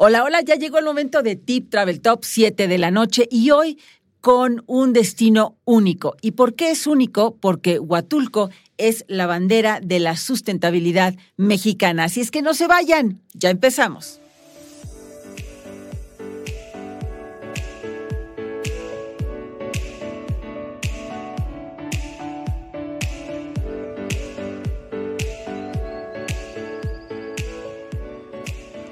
Hola, hola, ya llegó el momento de Tip Travel Top 7 de la noche y hoy con un destino único. ¿Y por qué es único? Porque Huatulco es la bandera de la sustentabilidad mexicana. Así es que no se vayan, ya empezamos.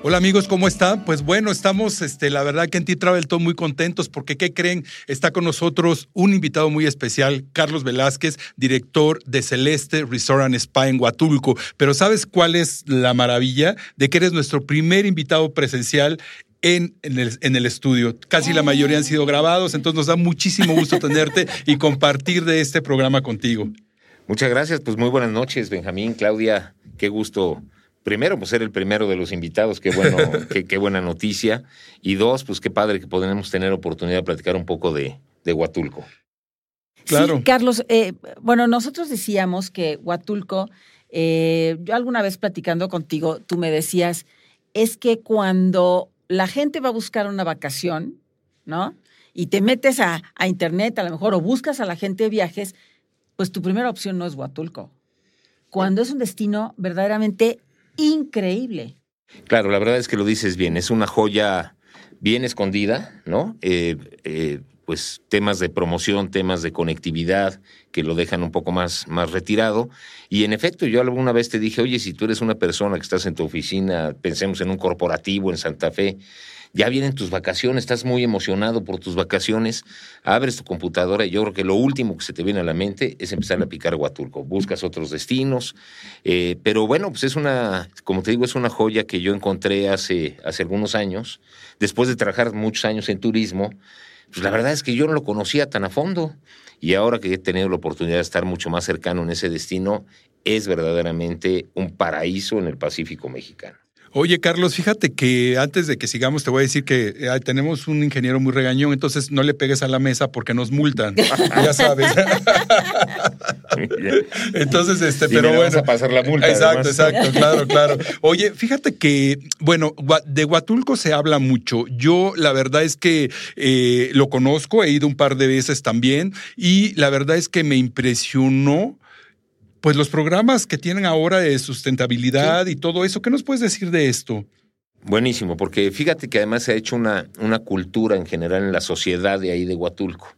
Hola amigos, ¿cómo están? Pues bueno, estamos, este, la verdad que en T-Travel muy contentos porque, ¿qué creen? Está con nosotros un invitado muy especial, Carlos Velázquez, director de Celeste Resort and Spa en Huatulco. Pero ¿sabes cuál es la maravilla? De que eres nuestro primer invitado presencial en, el, en, el, estudio. Casi la mayoría han sido grabados, entonces nos da muchísimo gusto tenerte y compartir de este programa contigo. Muchas gracias, pues muy buenas noches, Benjamín, Claudia, qué gusto primero, pues ser el primero de los invitados, qué, bueno, qué, buena noticia. Y dos, pues qué padre que podemos tener oportunidad de platicar un poco de, de Huatulco. Claro. Sí, Carlos, eh, bueno, nosotros decíamos que Huatulco, eh, yo alguna vez platicando contigo, tú me decías, es que cuando la gente va a buscar una vacación, ¿no? Y te metes a, a internet, a lo mejor, o buscas a la gente de viajes, pues tu primera opción no es Huatulco. Cuando es un destino verdaderamente increíble. Claro, la verdad es que lo dices bien, es una joya bien escondida, ¿no? Eh, eh, pues temas de promoción, temas de conectividad que lo dejan un poco más, más retirado. Y en efecto, yo alguna vez te dije, oye, si tú eres una persona que estás en tu oficina, pensemos en un corporativo en Santa Fe, ya vienen tus vacaciones, estás muy emocionado por tus vacaciones, abres tu computadora y yo creo que lo último que se te viene a la mente es empezar a picar Huatulco. Buscas otros destinos, eh, pero bueno, pues es una, como te digo, es una joya que yo encontré hace, hace algunos años, después de trabajar muchos años en turismo, pues la verdad es que yo no lo conocía tan a fondo. Y ahora que he tenido la oportunidad de estar mucho más cercano en ese destino, es verdaderamente un paraíso en el Pacífico mexicano. Oye, Carlos, fíjate que antes de que sigamos te voy a decir que eh, tenemos un ingeniero muy regañón, entonces no le pegues a la mesa porque nos multan. ya sabes. entonces, este, pero bueno. Vas a pasar la multa. Exacto, exacto, claro, claro. Oye, fíjate que, bueno, de Huatulco se habla mucho. Yo, la verdad es que eh, lo conozco, he ido un par de veces también, y la verdad es que me impresionó pues los programas que tienen ahora de sustentabilidad y todo eso, ¿qué nos puedes decir de esto? Buenísimo, porque fíjate que además se ha hecho una, una cultura en general en la sociedad de ahí de Huatulco.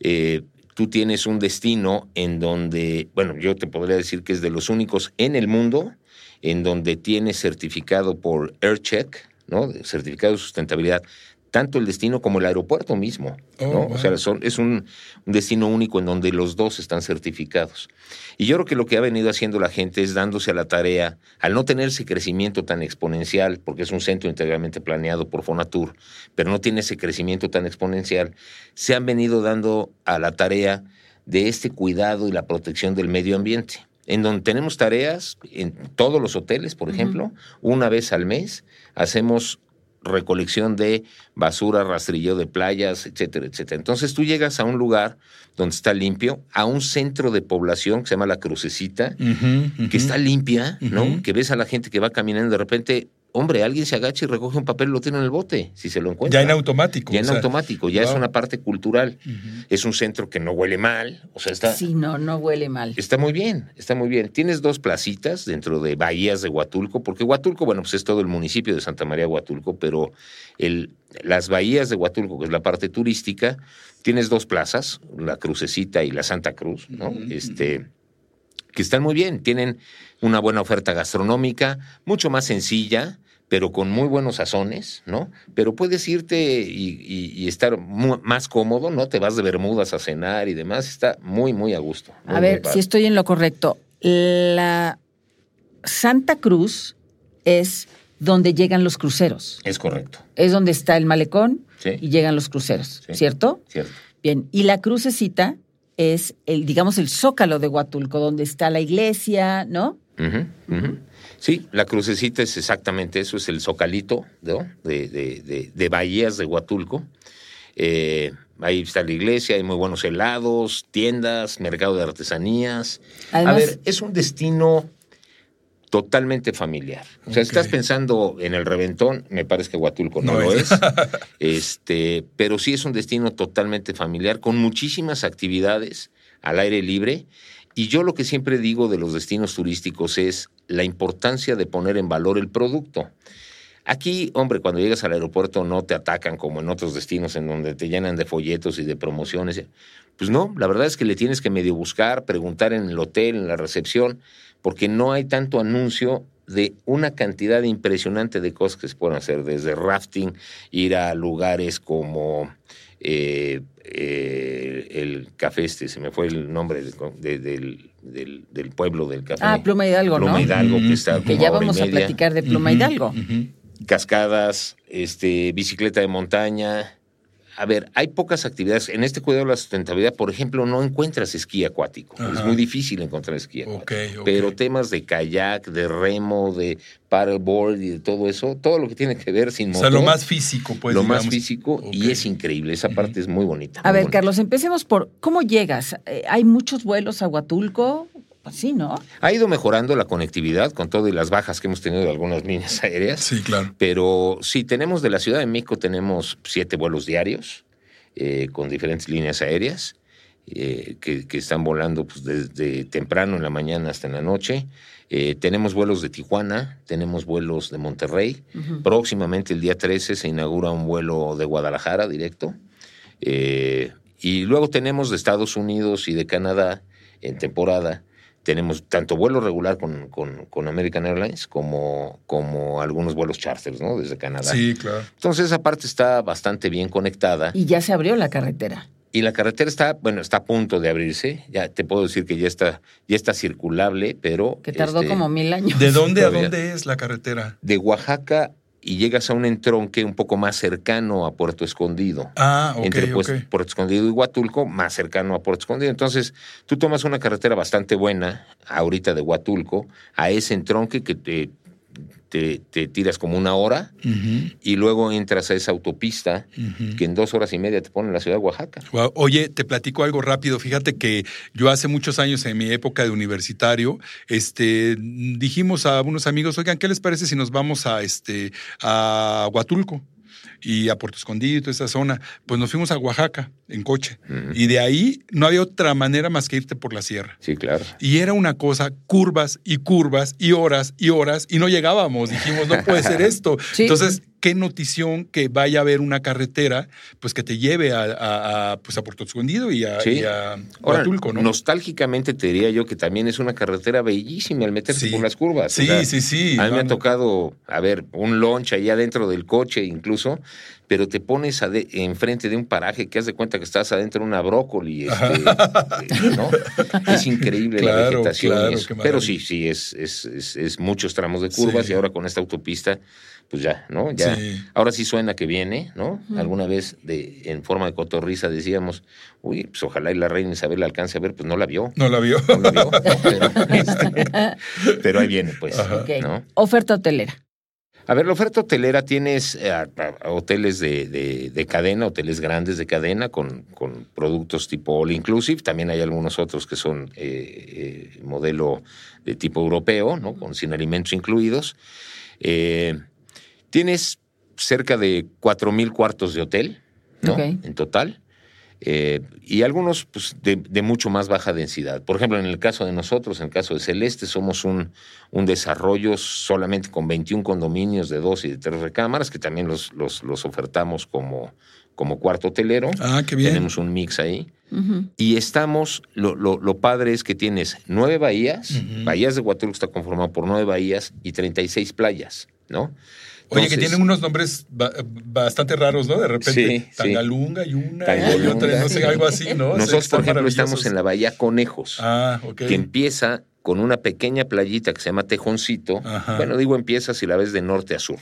Eh, tú tienes un destino en donde, bueno, yo te podría decir que es de los únicos en el mundo en donde tienes certificado por AirCheck, ¿no? Certificado de sustentabilidad, tanto el destino como el aeropuerto mismo. Oh, o sea, es un, destino único en donde los dos están certificados. Y yo creo que lo que ha venido haciendo la gente es dándose a la tarea, al no tener ese crecimiento tan exponencial, porque es un centro integralmente planeado por Fonatur, pero no tiene ese crecimiento tan exponencial, se han venido dando a la tarea de este cuidado y la protección del medio ambiente en donde tenemos tareas en todos los hoteles, por ejemplo, una vez al mes hacemos recolección de basura, rastrillo de playas, etcétera, etcétera. Entonces tú llegas a un lugar donde está limpio, a un centro de población que se llama La Crucecita, que está limpia, ¿no? Que ves a la gente que va caminando, de repente hombre, alguien se agacha y recoge un papel y lo tiene en el bote, si se lo encuentra. Ya en automático. Ya en automático, ya es una parte cultural. Es un centro que no huele mal, o sea, está... Sí, no, no huele mal. Está muy bien, está muy bien. Tienes dos placitas dentro de bahías de Huatulco, porque Huatulco, bueno, pues es todo el municipio de Santa María Huatulco, pero el, las bahías de Huatulco, que es la parte turística, tienes dos plazas, la Crucecita y la Santa Cruz, ¿no? Este que están muy bien, tienen una buena oferta gastronómica, mucho más sencilla, pero con muy buenos sazones, ¿no? Pero puedes irte y, estar más cómodo, ¿no? Te vas de Bermudas a cenar y demás, está muy, muy a gusto. a ver, si estoy en lo correcto. La Santa Cruz es donde llegan los cruceros. Es correcto. Es donde está el malecón y llegan los cruceros, ¿cierto? Cierto. Bien, y la crucecita es el, digamos, el zócalo de Huatulco, donde está la iglesia, ¿no? Sí, la crucecita es exactamente eso, es el zocalito ¿no? de, de, de, Bahías de Huatulco. Eh, ahí está la iglesia, hay muy buenos helados, tiendas, mercado de artesanías. A ver, es un destino totalmente familiar. O sea, estás pensando en el reventón, me parece que Huatulco no, lo es. este, pero sí es un destino totalmente familiar, con muchísimas actividades al aire libre. Y yo lo que siempre digo de los destinos turísticos es la importancia de poner en valor el producto. Aquí, hombre, cuando llegas al aeropuerto no te atacan como en otros destinos en donde te llenan de folletos y de promociones. Pues no, la verdad es que le tienes que medio buscar, preguntar en el hotel, en la recepción porque no hay tanto anuncio de una cantidad impresionante de cosas que se pueden hacer, desde rafting, ir a lugares como eh, eh, el café este, se me fue el nombre del, del, pueblo del café. Ah, Pluma Hidalgo, Pluma Hidalgo, que está Que ya vamos a platicar de Pluma Hidalgo. Cascadas, este, bicicleta de montaña, a ver, hay pocas actividades. En este cuidado de la sustentabilidad, por ejemplo, no encuentras esquí acuático. Es muy difícil encontrar esquí acuático. Pero temas de kayak, de remo, de paddleboard y de todo eso, todo lo que tiene que ver sin motor. O sea, lo más físico, pues. Lo más físico y es increíble. Esa parte es muy bonita. A ver, Carlos, empecemos por cómo llegas. Eh, ¿Hay muchos vuelos a Huatulco? Sí, ¿no? Ha ido mejorando la conectividad con todo y las bajas que hemos tenido de algunas líneas aéreas. Sí, claro. Pero sí, tenemos de la Ciudad de México, tenemos siete vuelos diarios eh, con diferentes líneas aéreas eh, que, están volando pues, desde temprano en la mañana hasta en la noche. Eh, tenemos vuelos de Tijuana, tenemos vuelos de Monterrey. Próximamente, el día 13, se inaugura un vuelo de Guadalajara directo. y luego tenemos de Estados Unidos y de Canadá en temporada tenemos tanto vuelo regular con, con, American Airlines como, como algunos vuelos charters, ¿no? Desde Canadá. Sí, claro. Entonces esa parte está bastante bien conectada. Y ya se abrió la carretera. Y la carretera está, bueno, está a punto de abrirse. Ya te puedo decir que ya está, ya está circulable, pero. Que tardó este, como mil años. ¿De dónde a dónde es la carretera? De Oaxaca y llegas a un entronque un poco más cercano a Puerto Escondido. Ah, ok. Entre pues, Puerto Escondido y Huatulco, más cercano a Puerto Escondido. Entonces, tú tomas una carretera bastante buena, ahorita de Huatulco, a ese entronque que te te, tiras como una hora y luego entras a esa autopista que en dos horas y media te pone en la ciudad de Oaxaca. Oye, te platico algo rápido. Fíjate que yo hace muchos años, en mi época de universitario, este, dijimos a unos amigos, oigan, ¿qué les parece si nos vamos a, este, a Huatulco? Y a Puerto Escondido y toda esa zona, pues nos fuimos a Oaxaca en coche. Y de ahí no había otra manera más que irte por la sierra. Sí, claro. Y era una cosa, curvas y curvas y horas y horas y no llegábamos. Dijimos, no puede ser esto. Entonces, qué notición que vaya a haber una carretera pues que te lleve a, pues a Puerto Escondido y a, Huatulco, ¿no? Nostálgicamente te diría yo que también es una carretera bellísima al meterse por las curvas. Sí, sí, sí. A mí me ha tocado, a ver, un launch allá dentro del coche incluso, pero te pones enfrente de un paraje que haz de cuenta que estás adentro de una brócoli. Este, eh, ¿no? Es increíble la vegetación. pero sí, sí, es, es, es, muchos tramos de curvas y ahora con esta autopista pues ya, ¿no? Ya. Ahora sí suena que viene, ¿no? Alguna vez de, en forma de cotorriza decíamos, uy, pues ojalá y la reina Isabel la alcance a ver, pues no la vio. No la vio. No la vio. pero, ahí viene, pues. ¿no? Oferta hotelera. A ver, la oferta hotelera tienes eh, hoteles de, de, cadena, hoteles grandes de cadena con, con, productos tipo all inclusive. También hay algunos otros que son eh, eh, modelo de tipo europeo, ¿no? Con sin alimentos incluidos. Tienes cerca de cuatro mil cuartos de hotel, ¿no? En total. Eh, y algunos pues, de, mucho más baja densidad. Por ejemplo, en el caso de nosotros, en el caso de Celeste, somos un, un desarrollo solamente con 21 condominios de dos y de tres recámaras, que también los, los, los ofertamos como, como cuarto hotelero. Ah, qué bien. Tenemos un mix ahí. Y estamos, lo, lo, padre es que tienes nueve bahías, Bahías de Huatulco está conformado por nueve bahías y 36 playas, ¿no? Oye, que tienen unos nombres bastante raros, ¿no? De repente, sí, Tangalunga y una y otra, no sé, algo así, ¿no? Nosotros, por ejemplo, estamos en la Bahía Conejos, ah, okay. que empieza con una pequeña playita que se llama Tejoncito. Bueno, digo empieza si la ves de norte a sur.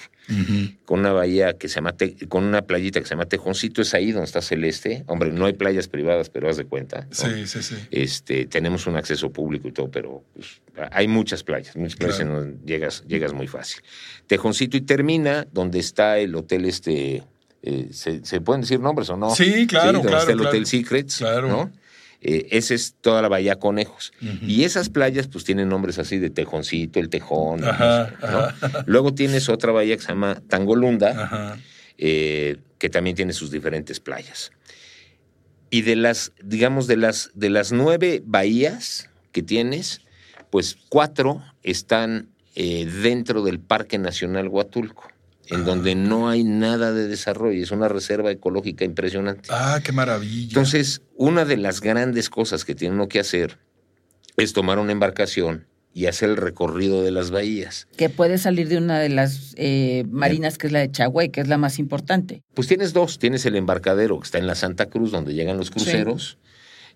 Con una bahía que se llama, con una playita que se llama Tejoncito, es ahí donde está Celeste. Hombre, no hay playas privadas, pero haz de cuenta. Sí, sí, sí. Este, tenemos un acceso público y todo, pero pues, hay muchas playas, muchas playas en donde llegas, llegas muy fácil. Tejoncito y termina donde está el hotel este. Eh, ¿se, pueden decir nombres o no? Sí, claro, claro. Está el Hotel Secrets, claro. ¿no? Eh, esa es toda la bahía Conejos. Y esas playas pues tienen nombres así de Tejoncito, el Tejón. Luego tienes otra bahía que se llama Tangolunda, eh, que también tiene sus diferentes playas. Y de las, digamos, de las, de las nueve bahías que tienes, pues cuatro están eh, dentro del Parque Nacional Huatulco en donde no hay nada de desarrollo, es una reserva ecológica impresionante. Ah, qué maravilla. Entonces, una de las grandes cosas que tiene uno que hacer es tomar una embarcación y hacer el recorrido de las bahías. Que puede salir de una de las eh, marinas, que es la de Chagüey, que es la más importante. Pues tienes dos, tienes el embarcadero que está en la Santa Cruz, donde llegan los cruceros,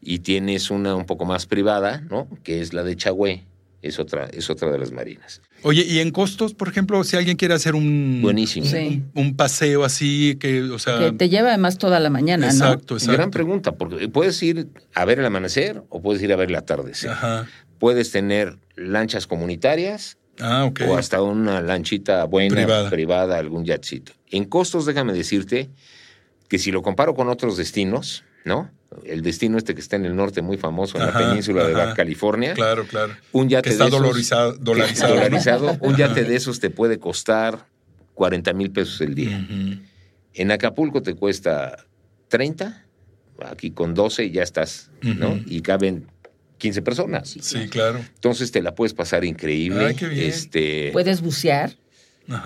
y tienes una un poco más privada, ¿no? Que es la de Chagüey es otra, es otra de las marinas. Oye, y en costos, por ejemplo, si alguien quiere hacer un, Buenísimo. un, paseo así, que, o sea. Que te lleva además toda la mañana, exacto, ¿no? Exacto, Gran pregunta, porque puedes ir a ver el amanecer o puedes ir a ver el atardecer. Ajá. Puedes tener lanchas comunitarias. Ah, okay. O hasta una lanchita buena, privada. privada, algún yatcito. En costos, déjame decirte que si lo comparo con otros destinos, ¿no? el destino este que está en el norte, muy famoso, en la península de Baja California. Claro, claro. Un yate está de esos, dolarizado. dolarizado. un yate de esos te puede costar 40 mil pesos el día. En Acapulco te cuesta 30, aquí con 12 ya estás, ¿no? Y caben 15 personas. Sí, claro. Entonces te la puedes pasar increíble. Ay, qué bien. Este, Puedes bucear.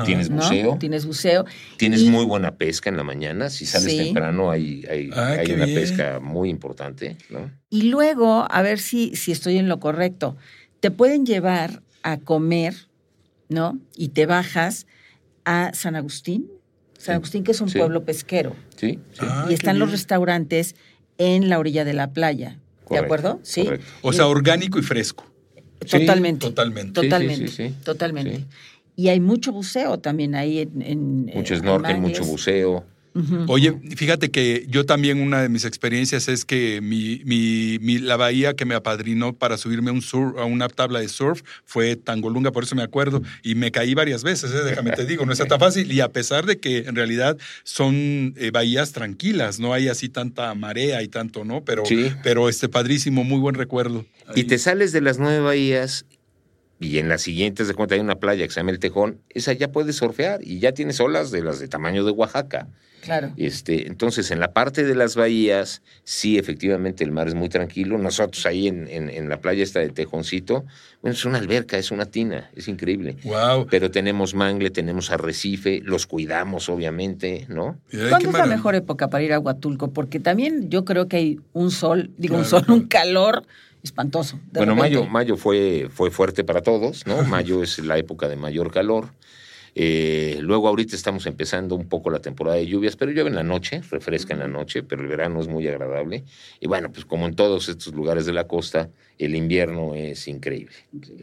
Tienes buceo. Tienes buceo. Tienes muy buena pesca en la mañana. Si sales Sí. temprano hay, hay, Ah, hay una bien. pesca muy importante, ¿no? Y luego, a ver si, si estoy en lo correcto, te pueden llevar a comer, ¿no? Y te bajas a San Agustín. San Agustín, que es un Sí. pueblo pesquero. Sí, sí. Ah, y están los restaurantes en la orilla de la playa. ¿De Correcto, acuerdo? Sí. correcto. O sea, orgánico y fresco. Sí, Totalmente. totalmente. Sí, sí, Totalmente. sí, sí. Totalmente. Y hay mucho buceo también ahí en. en Mucho snorkel, mucho buceo. Oye, fíjate que yo también una de mis experiencias es que mi, mi, mi- la bahía que me apadrinó para subirme a, un sur, a una tabla de surf fue Tangolunga, por eso me acuerdo, y me caí varias veces, ¿eh? déjame te digo, no está tan fácil, y a pesar de que en realidad son eh, bahías tranquilas, no hay así tanta marea y tanto, ¿no? Pero, Sí. pero este padrísimo, muy buen recuerdo. Y Ahí. te sales de las nueve bahías y en las siguientes de cuenta hay una playa que se llama El Tejón, esa ya puedes surfear y ya tienes olas de las de tamaño de Oaxaca. Claro. Este, entonces, en la parte de las bahías, sí, efectivamente, el mar es muy tranquilo. Nosotros ahí en, en- en la playa esta de Tejoncito, bueno, es una alberca, es una tina, es increíble. Wow. Pero tenemos mangle, tenemos arrecife, los cuidamos, obviamente, ¿no? ¿Cuándo es la mejor época para ir a Huatulco? Porque también yo creo que hay un sol, digo un Claro, sol, un calor espantoso. de bueno, repente. mayo, mayo fue, fue fuerte para todos, ¿no? Mayo es la época de mayor calor. Eh, luego ahorita estamos empezando un poco la temporada de lluvias, pero llueve en la noche, refresca en la noche, pero el verano es muy agradable. Y bueno, pues como en todos estos lugares de la costa, el invierno es increíble,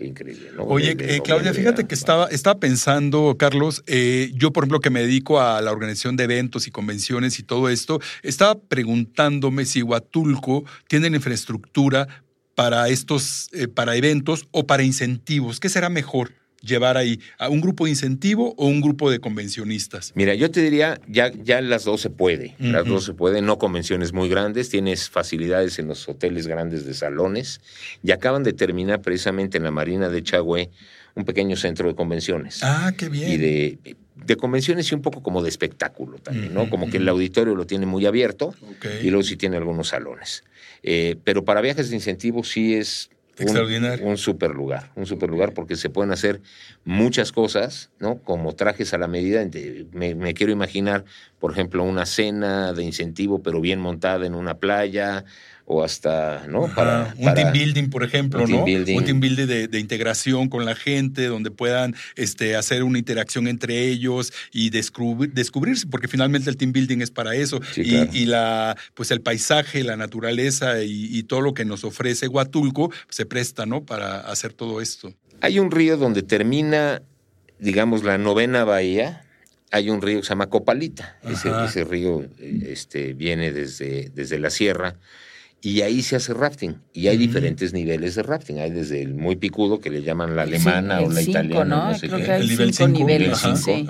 increíble. ¿no? Oye, eh, Claudia, fíjate que estaba, estaba pensando, Carlos, eh, yo por ejemplo que me dedico a la organización de eventos y convenciones y todo esto, estaba preguntándome si Huatulco tiene la infraestructura para estos, eh, para eventos o para incentivos. ¿Qué será mejor llevar ahí? ¿A un grupo de incentivo o un grupo de convencionistas? Mira, yo te diría, ya, ya las dos se puede, las dos se puede, no convenciones muy grandes, tienes facilidades en los hoteles grandes de salones y acaban de terminar precisamente en la Marina de Chagüe un pequeño centro de convenciones. Ah, qué bien. y de, de convenciones y un poco como de espectáculo también, ¿no? Como que el auditorio lo tiene muy abierto y luego sí tiene algunos salones. Eh, pero para viajes de incentivo sí es un- Extraordinario. Un, super lugar, un super lugar porque se pueden hacer muchas cosas, ¿no? Como trajes a la medida. Me, me quiero imaginar, por ejemplo, una cena de incentivo, pero bien montada en una playa o hasta, ¿no? Ajá, un para- team building, por ejemplo, un team ¿no? building. Un team building de, de integración con la gente, donde puedan este, hacer una interacción entre ellos y descubrir, descubrirse, porque finalmente el team building es para eso. Sí, y, claro. y la, pues el paisaje, la naturaleza y, y todo lo que nos ofrece Huatulco se presta, ¿no? Para hacer todo esto. Hay un río donde termina, digamos, la novena bahía. Hay un río que se llama Copalita. Ese, ese río este, viene desde, desde la sierra y ahí se hace rafting. Y hay diferentes niveles de rafting. Hay desde el muy picudo, que le llaman la alemana o la cinco, italiana, ¿no? no sé Creo qué. que hay El nivel cinco cinco, niveles, nivel sí.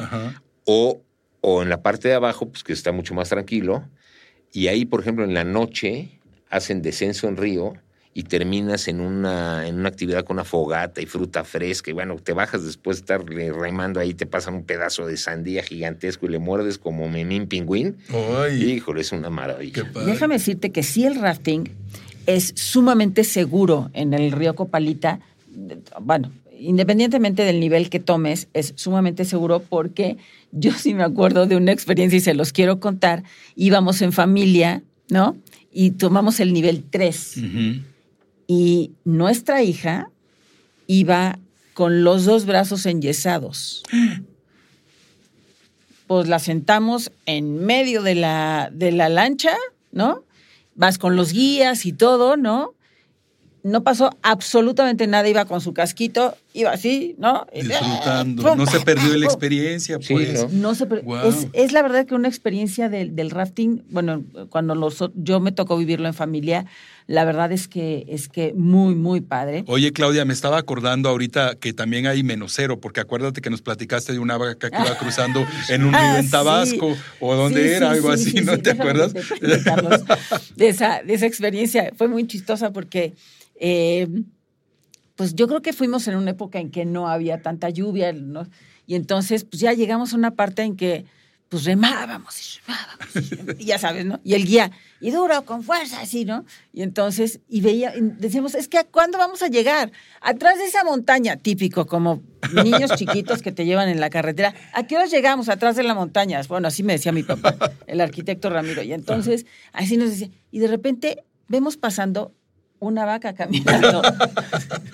O, o en la parte de abajo, pues que está mucho más tranquilo. Y ahí, por ejemplo, en la noche hacen descenso en río y terminas en una, en una actividad con una fogata y fruta fresca. Y bueno, te bajas después de estar remando ahí, te pasan un pedazo de sandía gigantesco y le muerdes como memín pingüín. Ay, Híjole, es una maravilla. Déjame decirte que sí el rafting es sumamente seguro en el río Copalita. Bueno, independientemente del nivel que tomes, es sumamente seguro porque yo sí me acuerdo de una experiencia y se los quiero contar. Íbamos en familia, ¿no? Y tomamos el nivel 3. Y nuestra hija iba con los dos brazos enyesados. Pues la sentamos en medio de la, de la lancha, ¿no? Vas con los guías y todo, ¿no? no pasó absolutamente nada, iba con su casquito, iba así, ¿no? Disfrutando, no se perdió la experiencia, pues. no. se es, la verdad que una experiencia del, rafting, bueno, cuando los, yo me tocó vivirlo en familia, la verdad es que es que muy, muy padre. Oye, Claudia, me estaba acordando ahorita que también hay menos cero, porque acuérdate que nos platicaste de una vaca que iba cruzando en un río en ah, Tabasco, o donde era, algo así, ¿no te acuerdas? de, esa, de esa experiencia. Fue muy chistosa porque eh, pues yo creo que fuimos en una época en que no había tanta lluvia, ¿no? Y entonces, pues ya llegamos a una parte en que, pues remábamos y remábamos, y, ya sabes, ¿no? Y el guía, y duro, con fuerza, así, ¿no? Y entonces, y veía, decíamos, es que ¿cuándo vamos a llegar? Atrás de esa montaña, típico, como niños chiquitos que te llevan en la carretera, ¿a qué hora llegamos atrás de la montaña? Bueno, así me decía mi papá, el arquitecto Ramiro. Y entonces, así nos decía, y de repente vemos pasando una vaca caminando.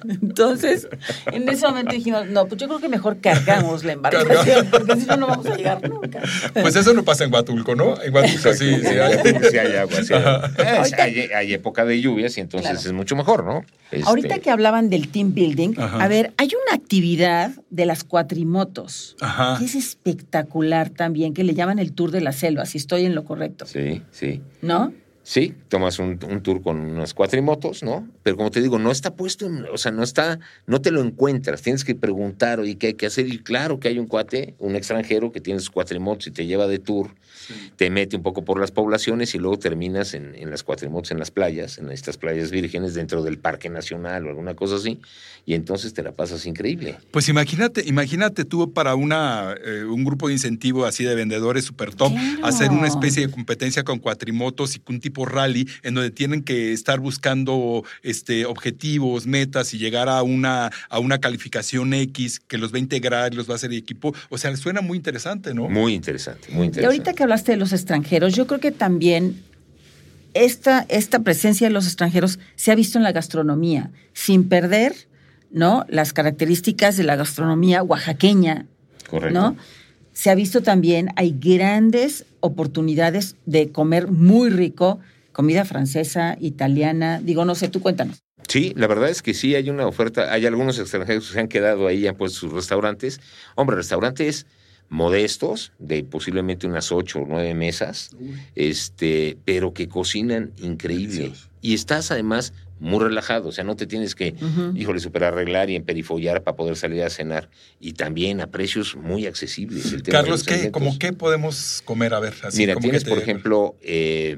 Entonces, en ese momento dijimos, no, pues yo creo que mejor cargamos la embarcación, porque si no, no vamos a llegar nunca. Pues eso no pasa en Huatulco, ¿no? En Huatulco sí, sí, hay, agua. Sí, hay, época de lluvias y entonces es mucho mejor, ¿no? Ahorita este que hablaban del team building, a ver, hay una actividad de las cuatrimotos que es espectacular también, que le llaman el Tour de la Selva, si estoy en lo correcto. Sí, sí. ¿No? Sí, tomas un, tour con unas cuatrimotos, ¿no? Pero como te digo, no está puesto, o sea, no está, no te lo encuentras, tienes que preguntar, oye, ¿qué hay que hacer? Y claro que hay un cuate, un extranjero que tiene sus cuatrimotos y te lleva de tour, te mete un poco por las poblaciones y luego terminas en, en las cuatrimotos en las playas, en estas playas vírgenes dentro del Parque Nacional o alguna cosa así, y entonces te la pasas increíble. Pues imagínate, imagínate tú para una, eh, un grupo de incentivo así de vendedores super top, hacer una especie de competencia con cuatrimotos y un tipo rally en donde tienen que estar buscando este, objetivos, metas y llegar a una, a una calificación X que los va a integrar y los va a hacer equipo. O sea, suena muy interesante, ¿no? Muy interesante, muy interesante. Y ahorita que hablaste de los extranjeros, yo creo que también esta, esta presencia de los extranjeros se ha visto en la gastronomía, sin perder ¿no? las características de la gastronomía oaxaqueña. Correcto. ¿no? se ha visto también, hay grandes oportunidades de comer muy rico, comida francesa, italiana, digo, no sé, tú cuéntanos. Sí, la verdad es que sí hay una oferta, hay algunos extranjeros que se han quedado ahí y han puesto sus restaurantes. Hombre, restaurantes modestos, de posiblemente unas ocho o nueve mesas, este, pero que cocinan increíble. Y estás además muy relajado, o sea, no te tienes que, híjole, super arreglar y emperifollar para poder salir a cenar. Y también a precios muy accesibles. Carlos, ¿qué, como qué podemos comer? A ver, así Mira, tienes, por ejemplo, eh,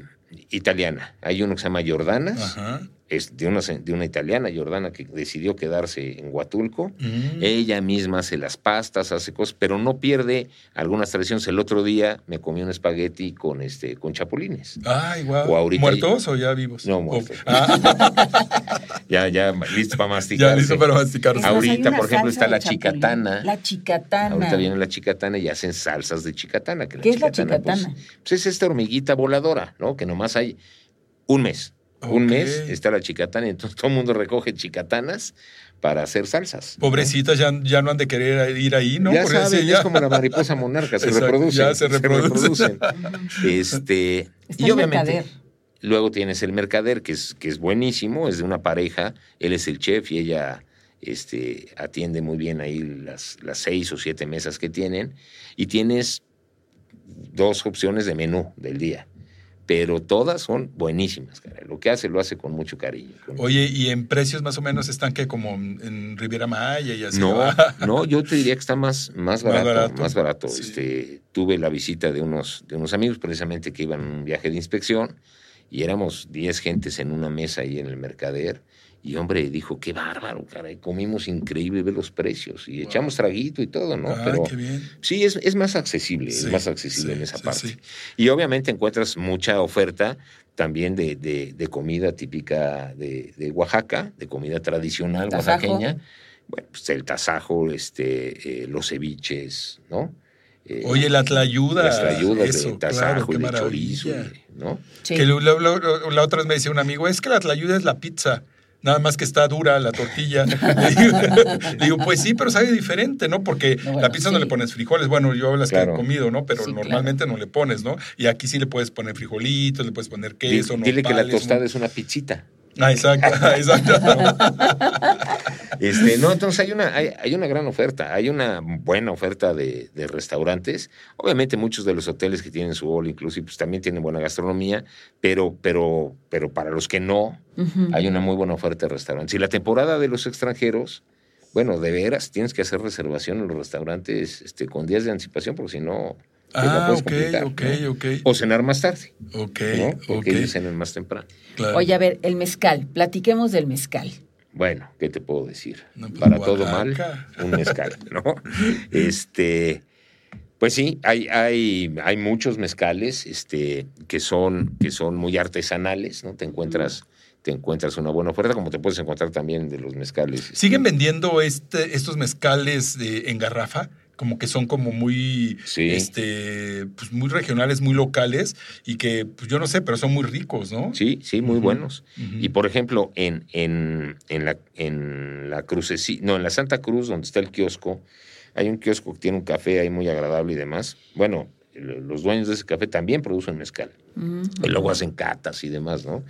italiana. Hay uno que se llama Jordana. Ajá es de una, de una italiana, Jordana, que decidió quedarse en Huatulco. Mm. Ella misma hace las pastas, hace cosas, pero no pierde algunas tradiciones. El otro día me comí un espagueti con, este, con chapulines. Ay. ¿Muertos o ya vivos? No, muertos. Ah. ya, ya, listo para masticar. Ya listo para masticar. Ahorita, por ejemplo, está la chicatana. La chicatana. Ahorita viene la chicatana y hacen salsas de chicatana. Que ¿Qué es la chicatana? Pues, pues, es esta hormiguita voladora, ¿no? Que nomás hay un mes un mes está la chicatana y entonces todo el mundo recoge chicatanas para hacer salsas. Pobrecitas ya, ya no han de querer ir ahí, ¿no? Ya saben, es como la mariposa monarca, se reproducen. Ya se reproducen. este, y obviamente, luego tienes el mercader, que es, que es buenísimo, es de una pareja, él es el chef y ella este, atiende muy bien ahí las, las seis o siete mesas que tienen, y tienes dos opciones de menú del día pero todas son buenísimas. Lo que hace lo hace con mucho cariño. Oye, ¿y en precios más o menos están que como en Riviera Maya y así? No, no, yo te diría que está más, más barato. Más barato. Este, tuve la visita de unos, de unos amigos precisamente que iban en un viaje de inspección y éramos 10 gentes en una mesa ahí en el mercader. Y hombre, dijo, qué bárbaro, caray, comimos increíble, ver los precios. Y echamos traguito y todo, ¿no? Pero sí, es, es, más accesible, es más accesible en esa parte. Y obviamente encuentras mucha oferta también de, de, comida típica de, de, Oaxaca, de comida tradicional oaxaqueña. Bueno, pues el tasajo, este, eh, los ceviches, ¿no? Eh, Oye, la tlayuda. Las tlayudas de tasajo y de chorizo, ¿no? Que la otra vez me decía un amigo, es que la tlayuda es la pizza nada más que está dura la tortilla. le, digo, pues sí, pero sabe diferente, ¿no? Porque la pizza no le pones frijoles. Bueno, yo las que he comido, ¿no? Pero normalmente no le pones, ¿no? Y aquí sí le puedes poner frijolitos, le puedes poner queso. Dile, que la tostada es una pizzita. Ah, exacto, exacto. Este, no, entonces hay una, hay, una gran oferta, hay una buena oferta de, restaurantes. Obviamente muchos de los hoteles que tienen su all inclusive pues, también tienen buena gastronomía, pero, pero, pero para los que no, hay una muy buena oferta de restaurantes. Y la temporada de los extranjeros, bueno, de veras, tienes que hacer reservación en los restaurantes este, con días de anticipación, porque si no, Ah, ok, ok, ok. O cenar más tarde. Ok, Porque ellos cenan más temprano. Oye, a ver, el mezcal. Platiquemos del mezcal. Bueno, ¿qué te puedo decir? Pues, Para todo mal, un mezcal, ¿no? este, pues sí, hay, hay, hay muchos mezcales este, que, son, que son muy artesanales, ¿no? Te encuentras te encuentras una buena oferta, como te puedes encontrar también de los mezcales. Este, ¿Siguen vendiendo este, estos mezcales de, en garrafa? Como que son como muy este pues muy regionales, muy locales y que pues yo no sé, pero son muy ricos, ¿no? Sí, sí, muy buenos. Y por ejemplo, en, en, en la en la no, en la Santa Cruz donde está el kiosco, hay un kiosco que tiene un café ahí muy agradable y demás. Bueno, los dueños de ese café también producen mezcal. Y luego hacen catas y demás, ¿no?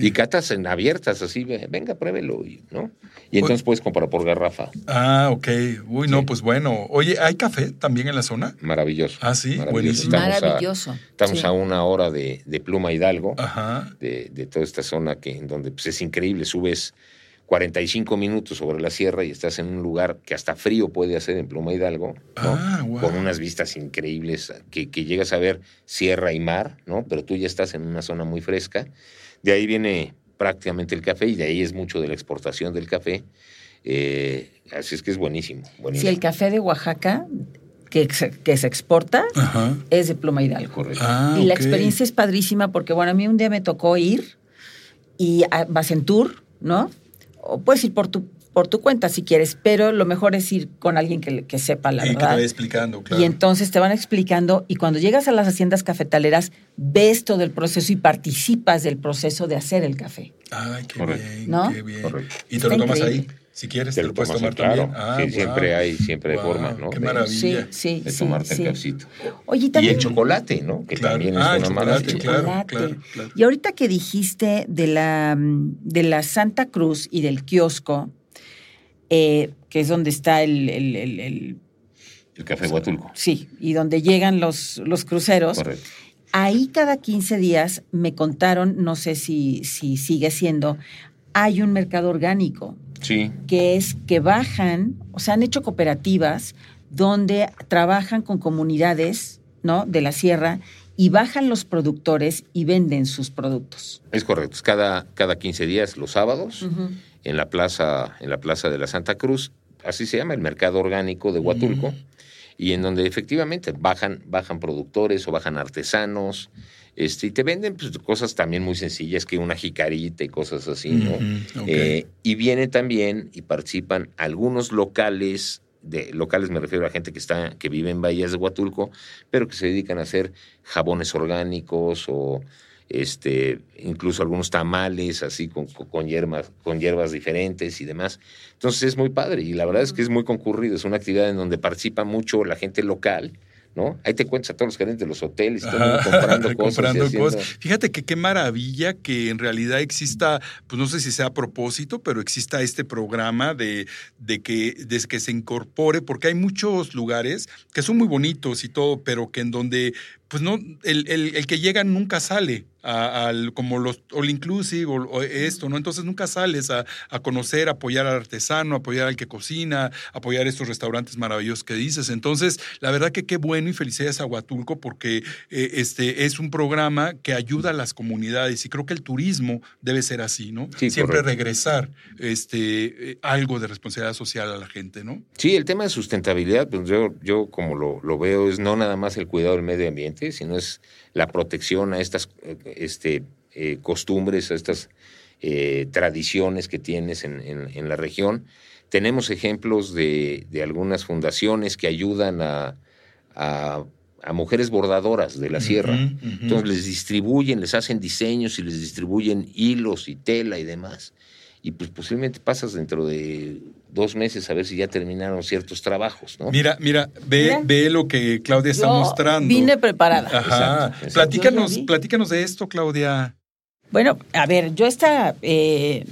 Y catas en abiertas, así, venga, pruébelo, ¿no? Y entonces puedes comprar por garrafa. Ah, ok. Uy, no, pues bueno. Oye, ¿hay café también en la zona? Maravilloso. Ah, sí, buenísimo. Maravilloso. estamos a una hora de, Pluma Hidalgo, De, de, toda esta zona que en donde pues, es increíble, subes 45 minutos sobre la sierra y estás en un lugar que hasta frío puede hacer en Pluma Hidalgo, ah, con unas vistas increíbles que, llegas a ver sierra y mar, ¿no? Pero tú ya estás en una zona muy fresca. De ahí viene prácticamente el café y de ahí es mucho de la exportación del café. Eh, así es que es buenísimo, buenísimo. Si el café de Oaxaca que se, que se exporta es de Pluma Hidalgo. Ah, y la experiencia es padrísima porque, bueno, a mí un día me tocó ir y vas en tour, ¿no? O puedes ir por tu, por tu cuenta si quieres, pero lo mejor es ir con alguien que, que sepa la y verdad. que te vaya explicando, claro. Y entonces te van explicando y cuando llegas a las haciendas cafetaleras ves todo el proceso y participas del proceso de hacer el café. Ay, qué bien, qué bien. Y te lo tomas ahí. Si quieres, te, lo puedes tomar claro. también. Ah, siempre hay, siempre hay forma, ¿no? Qué maravilla. Sí, sí, de tomarte el cafecito. Oye, también... Y el chocolate, ¿no? Que también es ah, una maravilla. Claro, claro, Y ahorita que dijiste de la, de la Santa Cruz y del kiosco, eh, que es donde está el, el, el, el Café Huatulco. Sí, y donde llegan los, los cruceros. Correcto. Ahí cada 15 días me contaron, no sé si, si sigue siendo, hay un mercado orgánico. Sí. Que es que bajan, o sea, han hecho cooperativas donde trabajan con comunidades, ¿no? De la sierra y bajan los productores y venden sus productos. Es correcto, cada, cada 15 días, los sábados, en, la plaza, en la plaza de la Santa Cruz, así se llama, el mercado orgánico de Huatulco, y en donde efectivamente bajan, bajan productores o bajan artesanos, este, y te venden pues, cosas también muy sencillas, que una jicarita y cosas así, ¿no? Eh, y vienen también y participan algunos locales, de locales me refiero a gente que está, que vive en bahías de Huatulco, pero que se dedican a hacer jabones orgánicos o este, incluso algunos tamales así con, con, hierbas, con hierbas diferentes y demás. Entonces es muy padre y la verdad es que es muy concurrido, es una actividad en donde participa mucho la gente local ¿no? Ahí te cuentas a todos los gerentes de los hoteles, comprando cosas. Fíjate que qué maravilla que en realidad exista, pues no sé si sea a propósito, pero exista este programa de, de que, de que se incorpore, porque hay muchos lugares que son muy bonitos y todo, pero que en donde pues no, el, el, que llega nunca sale al, como los all inclusive o, esto, ¿no? Entonces nunca sales a, conocer, apoyar al artesano, apoyar al que cocina, apoyar estos restaurantes maravillosos que dices. Entonces, la verdad que qué bueno y felicidades a Huatulco porque eh, este es un programa que ayuda a las comunidades y creo que el turismo debe ser así, ¿no? Siempre regresar este, eh, algo de responsabilidad social a la gente, ¿no? Sí, el tema de sustentabilidad, pues yo, yo como lo, lo veo, es no nada más el cuidado del medio ambiente, sino es la protección a estas este, eh, costumbres, a estas eh, tradiciones que tienes en, la región. Tenemos ejemplos de, algunas fundaciones que ayudan a, mujeres bordadoras de la sierra. Entonces les distribuyen, les hacen diseños y les distribuyen hilos y tela y demás y pues posiblemente pasas dentro de dos meses a ver si ya terminaron ciertos trabajos, ¿no? Mira, mira, ve, ve lo que Claudia está mostrando. Vine preparada. Ajá. Platícanos, platícanos de esto, Claudia. Bueno, a ver, yo esta eh,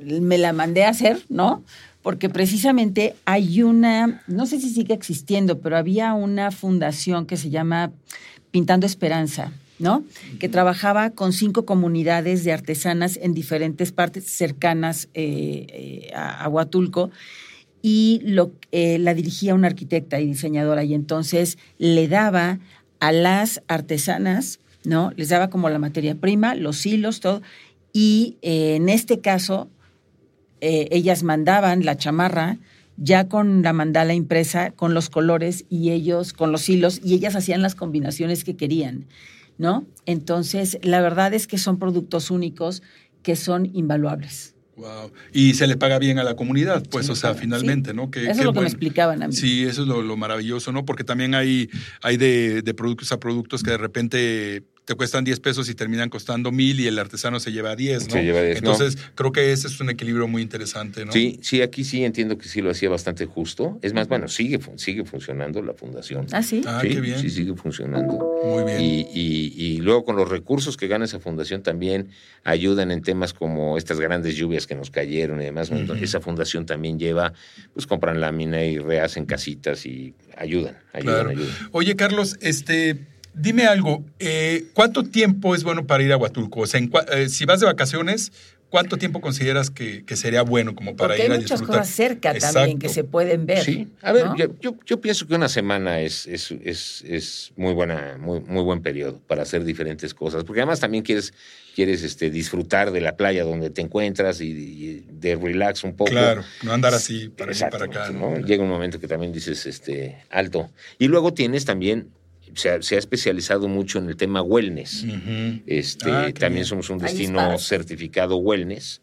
me la mandé a hacer, ¿no? Porque precisamente hay una, no sé si sigue existiendo, pero había una fundación que se llama Pintando Esperanza ¿no? Que trabajaba con cinco comunidades de artesanas en diferentes partes cercanas eh, eh, a, Huatulco y eh, la dirigía una arquitecta y diseñadora y entonces le daba a las artesanas, ¿no? Les daba como la materia prima, los hilos, todo, y en este caso ellas mandaban la chamarra ya con la mandala impresa, con los colores y ellos con los hilos y ellas hacían las combinaciones que querían. ¿No? Entonces, la verdad es que son productos únicos que son invaluables. Wow. Y se le paga bien a la comunidad, pues, o sea, finalmente, ¿no? Que, eso es lo que me explicaban a mí. Sí, eso es lo, maravilloso, ¿no? Porque también hay, hay de, de, productos a productos que de repente te cuestan 10 pesos y terminan costando mil y el artesano se lleva 10, ¿no? Se lleva 10, Entonces, creo que ese es un equilibrio muy interesante, ¿no? Sí, sí, aquí sí entiendo que sí lo hacía bastante justo. Es más, bueno, sigue, sigue funcionando la fundación. Ah, sí. Ah, qué bien. Sí, sigue funcionando. Muy bien. Y, y, luego con los recursos que gana esa fundación también ayudan en temas como estas grandes lluvias que nos cayeron y demás. Esa fundación también lleva, pues compran lámina y rehacen casitas y ayudan, ayudan, ayudan. Oye, Carlos, este Dime algo, eh, ¿cuánto tiempo es bueno para ir a Huatulco? O sea, eh, si vas de vacaciones, ¿cuánto tiempo consideras que, sería bueno como para ir a disfrutar? hay muchas cosas cerca también que se pueden ver. Sí, a ver, yo, pienso que una semana es, es, es, muy buena, muy, muy buen periodo para hacer diferentes cosas, porque además también quieres, quieres este, disfrutar de la playa donde te encuentras y, de relax un poco. Claro, no andar así para, para acá. ¿no? Llega un momento que también dices este, alto. Y luego tienes también se ha, especializado mucho en el tema wellness. este, ah, también somos un destino certificado wellness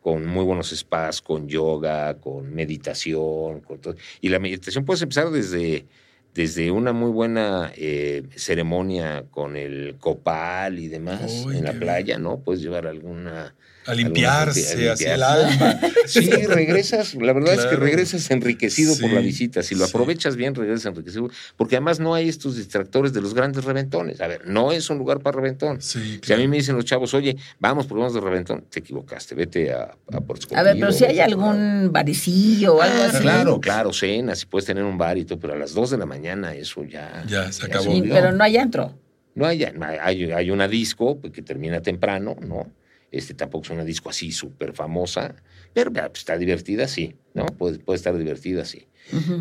con muy buenos spas, con yoga, con meditación. Con todo. Y la meditación puedes empezar desde, desde una muy buena eh, ceremonia con el copal y demás en la playa, ¿no? Puedes llevar alguna a limpiarse, hacia el alma. Sí, regresas, la verdad es que regresas enriquecido por la visita. Si lo aprovechas bien, regresas enriquecido. Porque además no hay estos distractores de los grandes reventones. A ver, no es un lugar para reventón. Si a mí me dicen los chavos, oye, vamos, porque vamos de reventón, te equivocaste, vete a, a Puerto A ver, pero si hay algún baricillo o algo ah, así. Claro, claro, cenas, si puedes tener un bar y todo, pero a las dos de la mañana eso ya. Ya, se acabó. pero no hay antro. No hay, hay, hay una disco pues, que termina temprano, ¿no? Este tampoco es una disco así súper famosa, pero pues, está divertida, sí, ¿no? Puede, puede estar divertida, sí.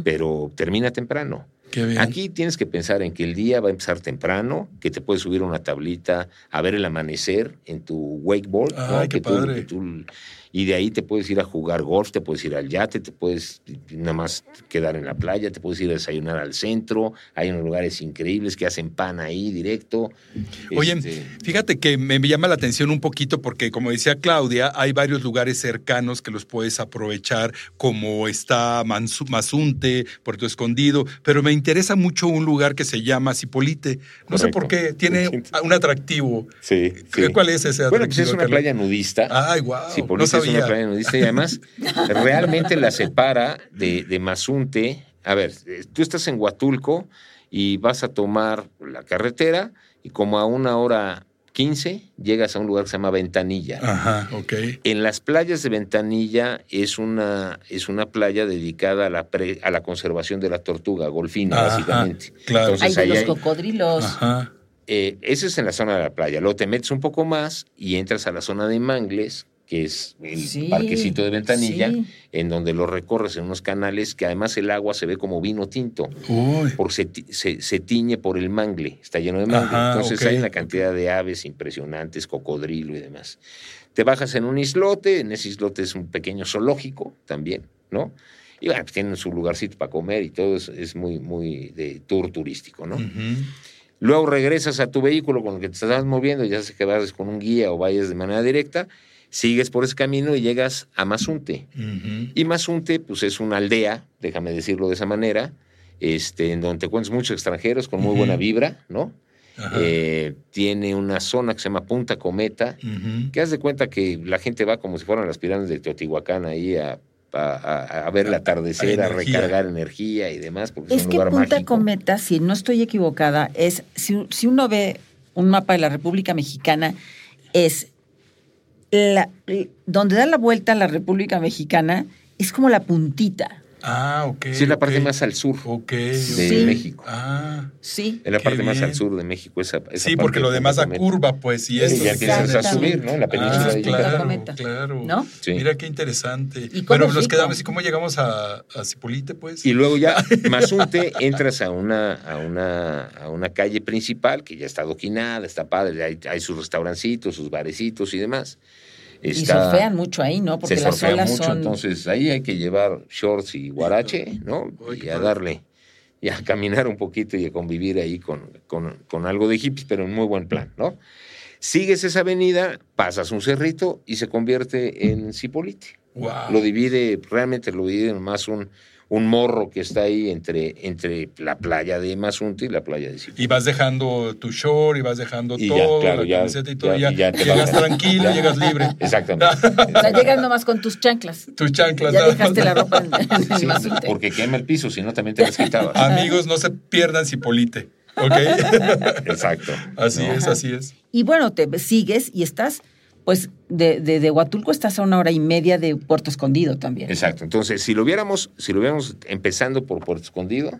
Pero termina temprano. Aquí tienes que pensar en que el día va a empezar temprano, que te puedes subir a una tablita a ver el amanecer en tu wakeboard, ¿no? que, padre. tú, y de ahí te puedes ir a jugar golf, te puedes ir al yate, te puedes nada más quedar en la playa, te puedes ir a desayunar al centro, hay unos lugares increíbles que hacen pan ahí directo. Oye, este, fíjate que me llama la atención un poquito porque como decía Claudia, hay varios lugares cercanos que los puedes aprovechar, como está Mazunte, Puerto Escondido, pero me interesa mucho un lugar que se llama Cipolite. No sé por qué, tiene un atractivo. Sí, ¿Cuál es ese atractivo? Bueno, pues es una playa nudista. Ay, wow es una playa nudista y además realmente la separa de, de Mazunte. A ver, tú estás en Huatulco y vas a tomar la carretera y como a una hora 15 llegas a un lugar que se llama Ventanilla. Ajá, ok. En las playas de Ventanilla es una, es una playa dedicada a la, a la conservación de la tortuga golfina, básicamente. Claro. hay de los cocodrilos. Ajá. eh, ese es en la zona de la playa. Luego te metes un poco más y entras a la zona de Mangles, que es el parquecito de Ventanilla, en donde lo recorres en unos canales que además el agua se ve como vino tinto, porque se, tiñe por el mangle, está lleno de mangle. Entonces hay una cantidad de aves impresionantes, cocodrilo y demás. Te bajas en un islote, en ese islote es un pequeño zoológico también, ¿no? Y bueno, pues tienen su lugarcito para comer y todo, es, muy, muy de tour turístico, ¿no? Luego regresas a tu vehículo con el que te estás moviendo, ya sea que vas con un guía o vayas de manera directa, sigues por ese camino y llegas a Mazunte. Y Mazunte, pues es una aldea, déjame decirlo de esa manera, este, en donde te encuentras muchos extranjeros con muy buena vibra, ¿no? Eh, tiene una zona que se llama Punta Cometa, que haz de cuenta que la gente va como si fueran las pirámides de Teotihuacán ahí a, a, ver el atardecer, a, recargar energía y demás. Porque es, que Punta Cometa, si no estoy equivocada, es, si, si uno ve un mapa de la República Mexicana, es la, donde da la vuelta a la República Mexicana es como la puntita. Ah, ok. Sí, es la parte más al sur de México. Ah. Sí. Es la parte más al sur de México. Esa, sí, porque lo demás da curva, pues. Y, ya empiezas a subir, ¿no? La península de Yucatán. Claro, claro. ¿No? Mira qué interesante. Bueno, nos quedamos. ¿Y cómo llegamos a, a Cipolite, pues? Y luego ya, Mazunte, entras a una, a, una, a una calle principal que ya está adoquinada, está padre. Hay, hay sus restaurancitos, sus barecitos y demás y surfean mucho ahí, ¿no? Porque se las olas mucho, entonces ahí hay que llevar shorts y guarache, ¿no? y a darle, y a caminar un poquito y a convivir ahí con, con, algo de hippies, pero en muy buen plan, ¿no? Sigues esa avenida, pasas un cerrito y se convierte en Cipolite. Lo divide, realmente lo divide más un, un morro que está ahí entre, entre la playa de Mazunte y la playa de Cipolite. Y vas dejando tu shore y vas dejando todo, la camiseta y todo, ya, ya, llegas tranquilo, llegas libre. Exactamente. o sea, llegas nomás con tus chanclas. Tus chanclas. Ya dejaste la ropa en, Mazunte. Porque quema el piso, si no también te las quitabas. Amigos, no se pierdan Cipolite, ¿ok? Exacto. Así es, así es. Y bueno, te sigues y estás pues de, de, Huatulco estás a una hora y media de Puerto Escondido también. Exacto. Entonces, si lo viéramos, si lo viéramos empezando por Puerto Escondido,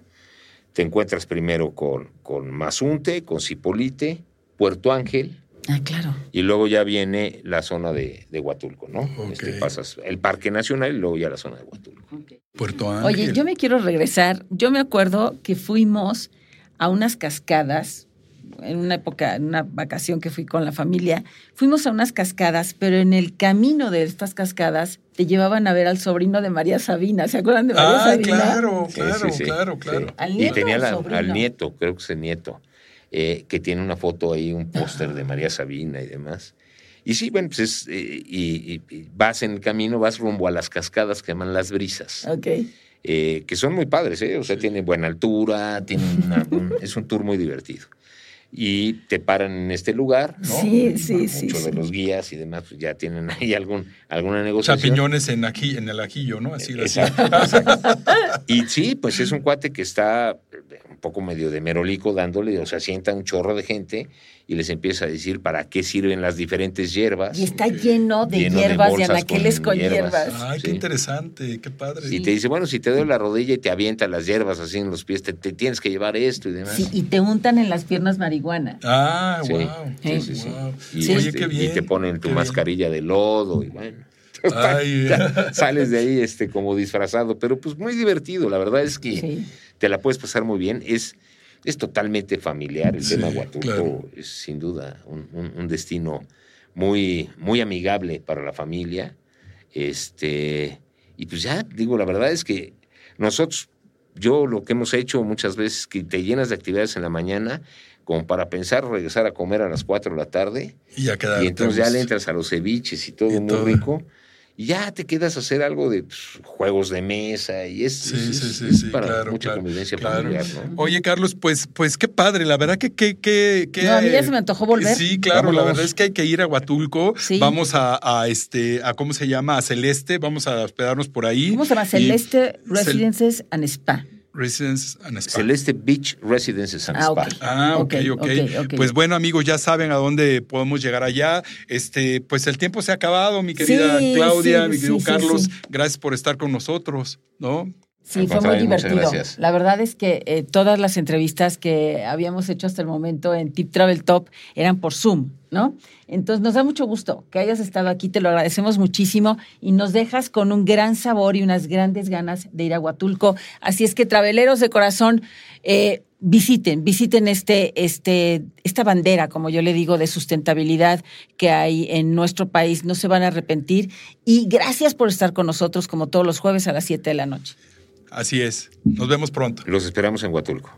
te encuentras primero con, con Mazunte, con Cipolite, Puerto Ángel. Ah, claro. Y luego ya viene la zona de, de Huatulco, ¿no? Este, pasas el Parque Nacional y luego ya la zona de Huatulco. Puerto Ángel. Oye, yo me quiero regresar. Yo me acuerdo que fuimos a unas cascadas en una época, en una vacación que fui con la familia, fuimos a unas cascadas, pero en el camino de estas cascadas te llevaban a ver al sobrino de María Sabina. ¿Se acuerdan de María ah, Sabina? Claro, claro, claro, claro. y tenía al nieto, creo que es el nieto, eh, que tiene una foto ahí, un póster de María Sabina y demás. Y sí, bueno, pues es, eh, y, vas en el camino, vas rumbo a las cascadas que llaman las brisas. Ok. Eh, que son muy padres, ¿eh? O sea, tiene buena altura, tiene es un tour muy divertido y te paran en este lugar, ¿no? Sí, sí, sí. Muchos de los guías y demás pues ya tienen ahí algún, alguna negociación. Champiñones en, aquí, en el ajillo, ¿no? Así, exacto, Y sí, pues es un cuate que está un poco medio de merolico dándole, o sea, sienta un chorro de gente y les empieza a decir para qué sirven las diferentes hierbas. Y está lleno de hierbas, de, anaqueles con, hierbas. Ay, qué interesante, qué padre. Y te dice, bueno, si te doy la rodilla y te avienta las hierbas así en los pies, te, tienes que llevar esto y demás. Sí, y te untan en las piernas marihuana. Ah, wow. Sí, sí, sí. Y, Oye, qué bien, y te ponen tu mascarilla de lodo y bueno. Ay, sales de ahí este, como disfrazado, pero pues muy divertido. La verdad es que te la puedes pasar muy bien. Es es totalmente familiar. El tema Huatulco es sin duda un, destino muy, muy amigable para la familia. Este, y pues ya, digo, la verdad es que nosotros, yo lo que hemos hecho muchas veces, que te llenas de actividades en la mañana, como para pensar regresar a comer a las 4 de la tarde. Y, ya y entonces ya le entras a los ceviches y todo muy rico y ya te quedas a hacer algo de pues, juegos de mesa y es, para mucha convivencia familiar, ¿no? Oye, Carlos, pues, pues qué padre, la verdad que... que, que, no, a mí ya se me antojó volver. Sí, claro, la verdad es que hay que ir a Huatulco, vamos a, este, a ¿cómo se llama? A Celeste, vamos a hospedarnos por ahí. ¿Cómo se llama? Celeste Residences and Spa. Residences and Spa. Celeste Beach Residences and ah, Spa. Ah, ok, ok. Pues bueno, amigos, ya saben a dónde podemos llegar allá. Este, pues el tiempo se ha acabado, mi querida Claudia, mi querido Carlos. Gracias por estar con nosotros, ¿no? Sí, fue muy divertido. La verdad es que eh, todas las entrevistas que habíamos hecho hasta el momento en Tip Travel Top eran por Zoom, ¿no? Entonces nos da mucho gusto que hayas estado aquí, te lo agradecemos muchísimo y nos dejas con un gran sabor y unas grandes ganas de ir a Huatulco. Así es que, traveleros de corazón, eh, visiten, visiten este, este, esta bandera, como yo le digo, de sustentabilidad que hay en nuestro país. No se van a arrepentir. Y gracias por estar con nosotros como todos los jueves a las 7 de la noche. Así es. Nos vemos pronto. Los esperamos en Huatulco.